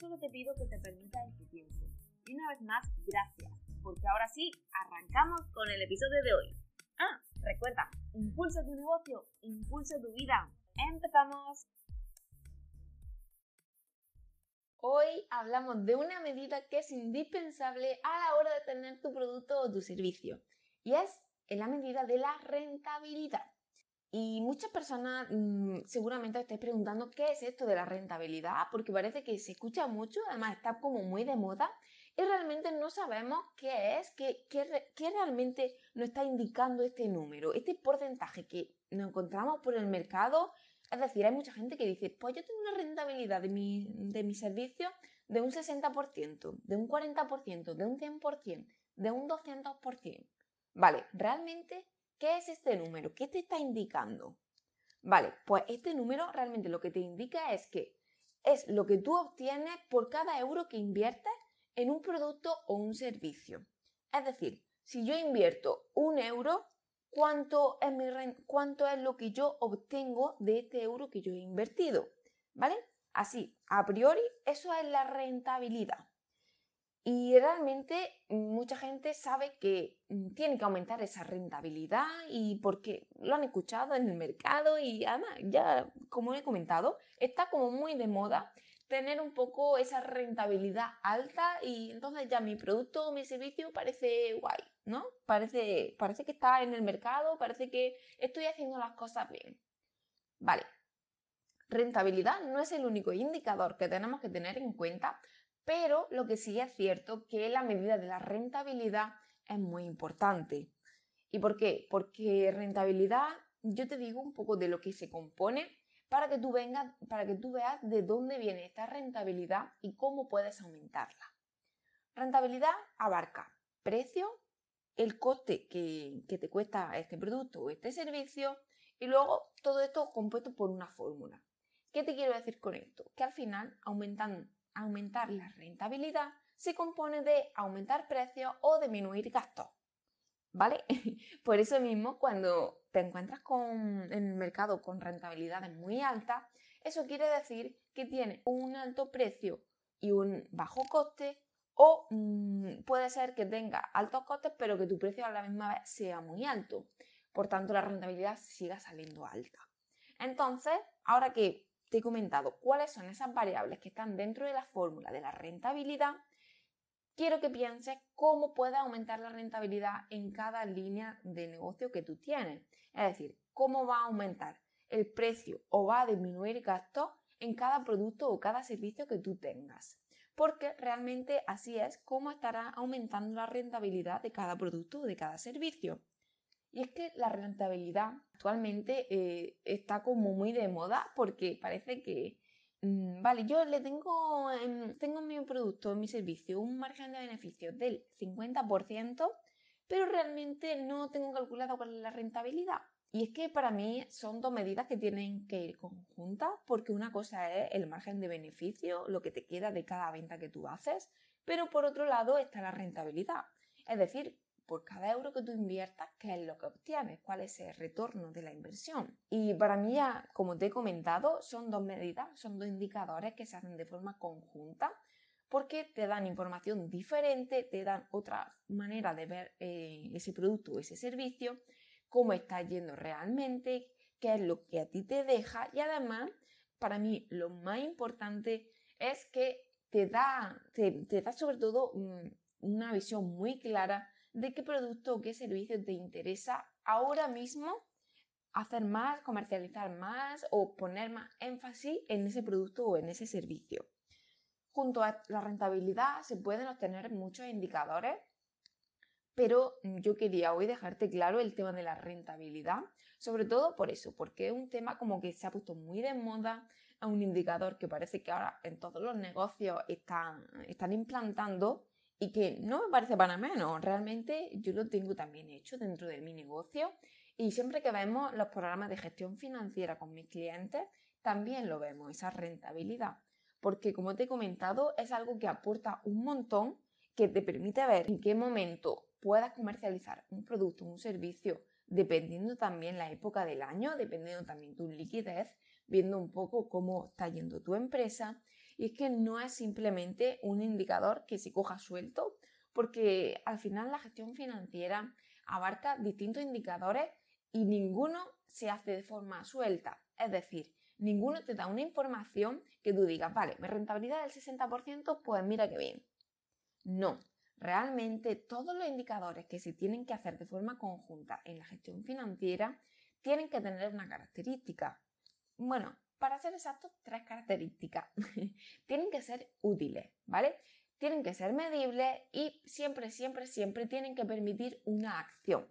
solo te pido que te permitas este tiempo. Y una vez más, gracias, porque ahora sí, arrancamos con el episodio de hoy. Ah, recuerda, impulsa tu negocio, impulsa tu vida. ¡Empezamos! Hoy hablamos de una medida que es indispensable a la hora de tener tu producto o tu servicio y es la medida de la rentabilidad. Y muchas personas mm, seguramente estáis preguntando qué es esto de la rentabilidad, porque parece que se escucha mucho, además está como muy de moda y realmente no sabemos qué es, qué, qué realmente nos está indicando este número, este porcentaje que nos encontramos por el mercado es decir, hay mucha gente que dice, pues yo tengo una rentabilidad de mi, de servicio de un 60%, de un 40%, de un 100%, de un 200%. Vale, realmente, ¿qué es este número? ¿Qué te está indicando? Vale, pues este número realmente lo que te indica es que es lo que tú obtienes por cada euro que inviertes en un producto o un servicio. Es decir, si yo invierto un euro, cuánto es, mi cuánto es lo que yo obtengo de este euro que yo he invertido. ¿Vale? Así, a priori, eso es la rentabilidad. Y realmente mucha gente sabe que mm, tiene que aumentar esa rentabilidad y porque lo han escuchado en el mercado y además ya, como he comentado, está como muy de moda tener un poco esa rentabilidad alta y entonces ya mi producto o mi servicio parece guay, ¿no? Parece, parece que está en el mercado, parece que estoy haciendo las cosas bien. Vale. Rentabilidad no es el único indicador que tenemos que tener en cuenta, pero lo que sí es cierto que la medida de la rentabilidad es muy importante. ¿Y por qué? Porque rentabilidad, yo te digo un poco de lo que se compone para que tú vengas, para que tú veas de dónde viene esta rentabilidad y cómo puedes aumentarla. Rentabilidad abarca precio, el coste que, que te cuesta este producto o este servicio y luego todo esto compuesto por una fórmula. ¿Qué te quiero decir con esto? Que al final aumentar la rentabilidad se compone de aumentar precios o disminuir gastos. ¿vale? Por eso mismo, cuando te encuentras con, en el mercado con rentabilidades muy altas, eso quiere decir que tiene un alto precio y un bajo coste o mm, puede ser que tenga altos costes pero que tu precio a la misma vez sea muy alto. Por tanto, la rentabilidad siga saliendo alta. Entonces, ahora que te he comentado cuáles son esas variables que están dentro de la fórmula de la rentabilidad, quiero que pienses cómo puedes aumentar la rentabilidad en cada línea de negocio que tú tienes. Es decir, cómo va a aumentar el precio o va a disminuir gastos en cada producto o cada servicio que tú tengas. Porque realmente así es como estará aumentando la rentabilidad de cada producto o de cada servicio. Y es que la rentabilidad actualmente eh, está como muy de moda porque parece que Mm, vale, yo le tengo, en, tengo en mi producto, en mi servicio, un margen de beneficio del 50%, pero realmente no tengo calculado cuál es la rentabilidad. Y es que para mí son dos medidas que tienen que ir conjuntas, porque una cosa es el margen de beneficio, lo que te queda de cada venta que tú haces, pero por otro lado está la rentabilidad. Es decir, por cada euro que tú inviertas, qué es lo que obtienes, cuál es el retorno de la inversión. Y para mí ya, como te he comentado, son dos medidas, son dos indicadores que se hacen de forma conjunta porque te dan información diferente, te dan otra manera de ver eh, ese producto o ese servicio, cómo está yendo realmente, qué es lo que a ti te deja y además, para mí lo más importante es que te da, te, da sobre todo mm, una visión muy clara de qué producto o qué servicio te interesa ahora mismo hacer más, comercializar más o poner más énfasis en ese producto o en ese servicio. Junto a la rentabilidad se pueden obtener muchos indicadores, pero yo quería hoy dejarte claro el tema de la rentabilidad, sobre todo por eso, porque es un tema como que se ha puesto muy de moda, es un indicador que parece que ahora en todos los negocios están, están implantando y que no me parece para menos. Realmente yo lo tengo también hecho dentro de mi negocio y siempre que vemos los programas de gestión financiera con mis clientes, también lo vemos, esa rentabilidad. Porque como te he comentado, es algo que aporta un montón que te permite ver en qué momento puedas comercializar un producto, un servicio, dependiendo también la época del año, dependiendo también tu liquidez, viendo un poco cómo está yendo tu empresa. Y es que no es simplemente un indicador que se coja suelto, porque al final la gestión financiera abarca distintos indicadores y ninguno se hace de forma suelta. Es decir, ninguno te da una información que tú digas, vale, mi rentabilidad del 60%, pues mira qué bien. No, realmente todos los indicadores que se tienen que hacer de forma conjunta en la gestión financiera tienen que tener una característica. Bueno, para ser exactos, tres características. tienen que ser útiles, ¿vale? Tienen que ser medibles y siempre, siempre, siempre tienen que permitir una acción.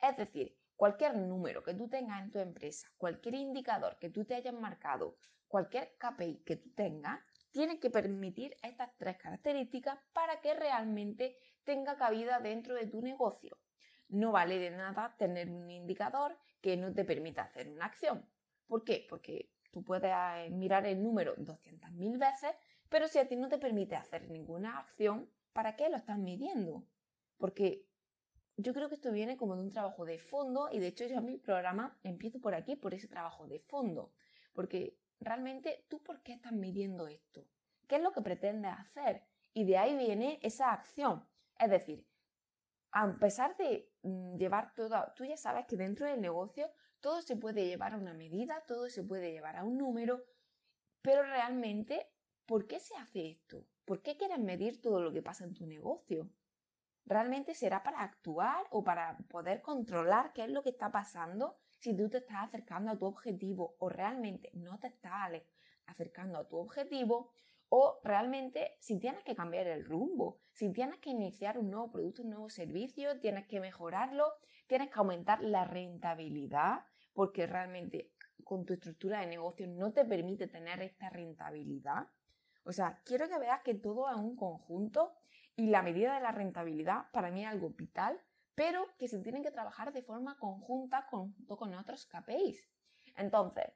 Es decir, cualquier número que tú tengas en tu empresa, cualquier indicador que tú te hayas marcado, cualquier KPI que tú tengas, tiene que permitir estas tres características para que realmente tenga cabida dentro de tu negocio. No vale de nada tener un indicador que no te permita hacer una acción. ¿Por qué? Porque tú puedes eh, mirar el número 200.000 veces, pero si a ti no te permite hacer ninguna acción, ¿para qué lo estás midiendo? Porque yo creo que esto viene como de un trabajo de fondo y de hecho yo en mi programa empiezo por aquí, por ese trabajo de fondo. Porque realmente tú por qué estás midiendo esto? ¿Qué es lo que pretendes hacer? Y de ahí viene esa acción. Es decir, a pesar de mm, llevar todo, tú ya sabes que dentro del negocio todo se puede llevar a una medida, todo se puede llevar a un número, pero realmente, ¿por qué se hace esto? ¿Por qué quieres medir todo lo que pasa en tu negocio? ¿Realmente será para actuar o para poder controlar qué es lo que está pasando si tú te estás acercando a tu objetivo o realmente no te estás acercando a tu objetivo o realmente si tienes que cambiar el rumbo, si tienes que iniciar un nuevo producto, un nuevo servicio, tienes que mejorarlo, tienes que aumentar la rentabilidad porque realmente con tu estructura de negocio no te permite tener esta rentabilidad. O sea, quiero que veas que todo es un conjunto y la medida de la rentabilidad para mí es algo vital, pero que se tienen que trabajar de forma conjunta junto con otros KPIs. Entonces,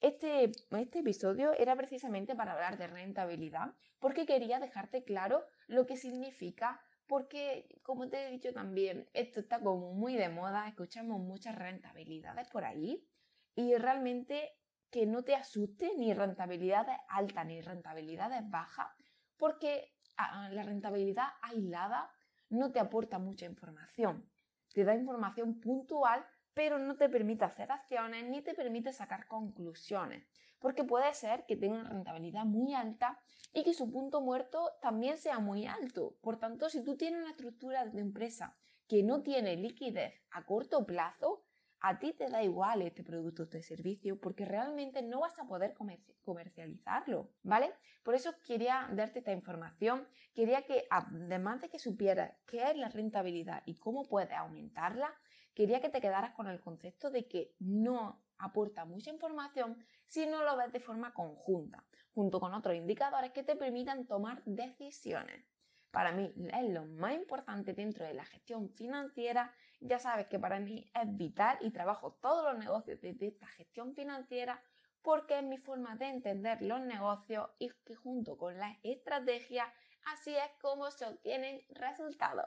este, este episodio era precisamente para hablar de rentabilidad, porque quería dejarte claro lo que significa, porque como te he dicho también, esto está como muy de moda, escuchamos muchas rentabilidades por ahí, y realmente que no te asuste ni rentabilidades altas ni rentabilidades bajas, porque ah, la rentabilidad aislada no te aporta mucha información. Te da información puntual, pero no te permite hacer acciones ni te permite sacar conclusiones. Porque puede ser que tenga una rentabilidad muy alta y que su punto muerto también sea muy alto. Por tanto, si tú tienes una estructura de empresa que no tiene liquidez a corto plazo, a ti te da igual este producto o este servicio porque realmente no vas a poder comercializarlo, ¿vale? Por eso quería darte esta información, quería que además de que supieras qué es la rentabilidad y cómo puedes aumentarla, quería que te quedaras con el concepto de que no aporta mucha información si no lo ves de forma conjunta, junto con otros indicadores que te permitan tomar decisiones. Para mí es lo más importante dentro de la gestión financiera. Ya sabes que para mí es vital y trabajo todos los negocios desde esta gestión financiera porque es mi forma de entender los negocios y que junto con la estrategia así es como se obtienen resultados.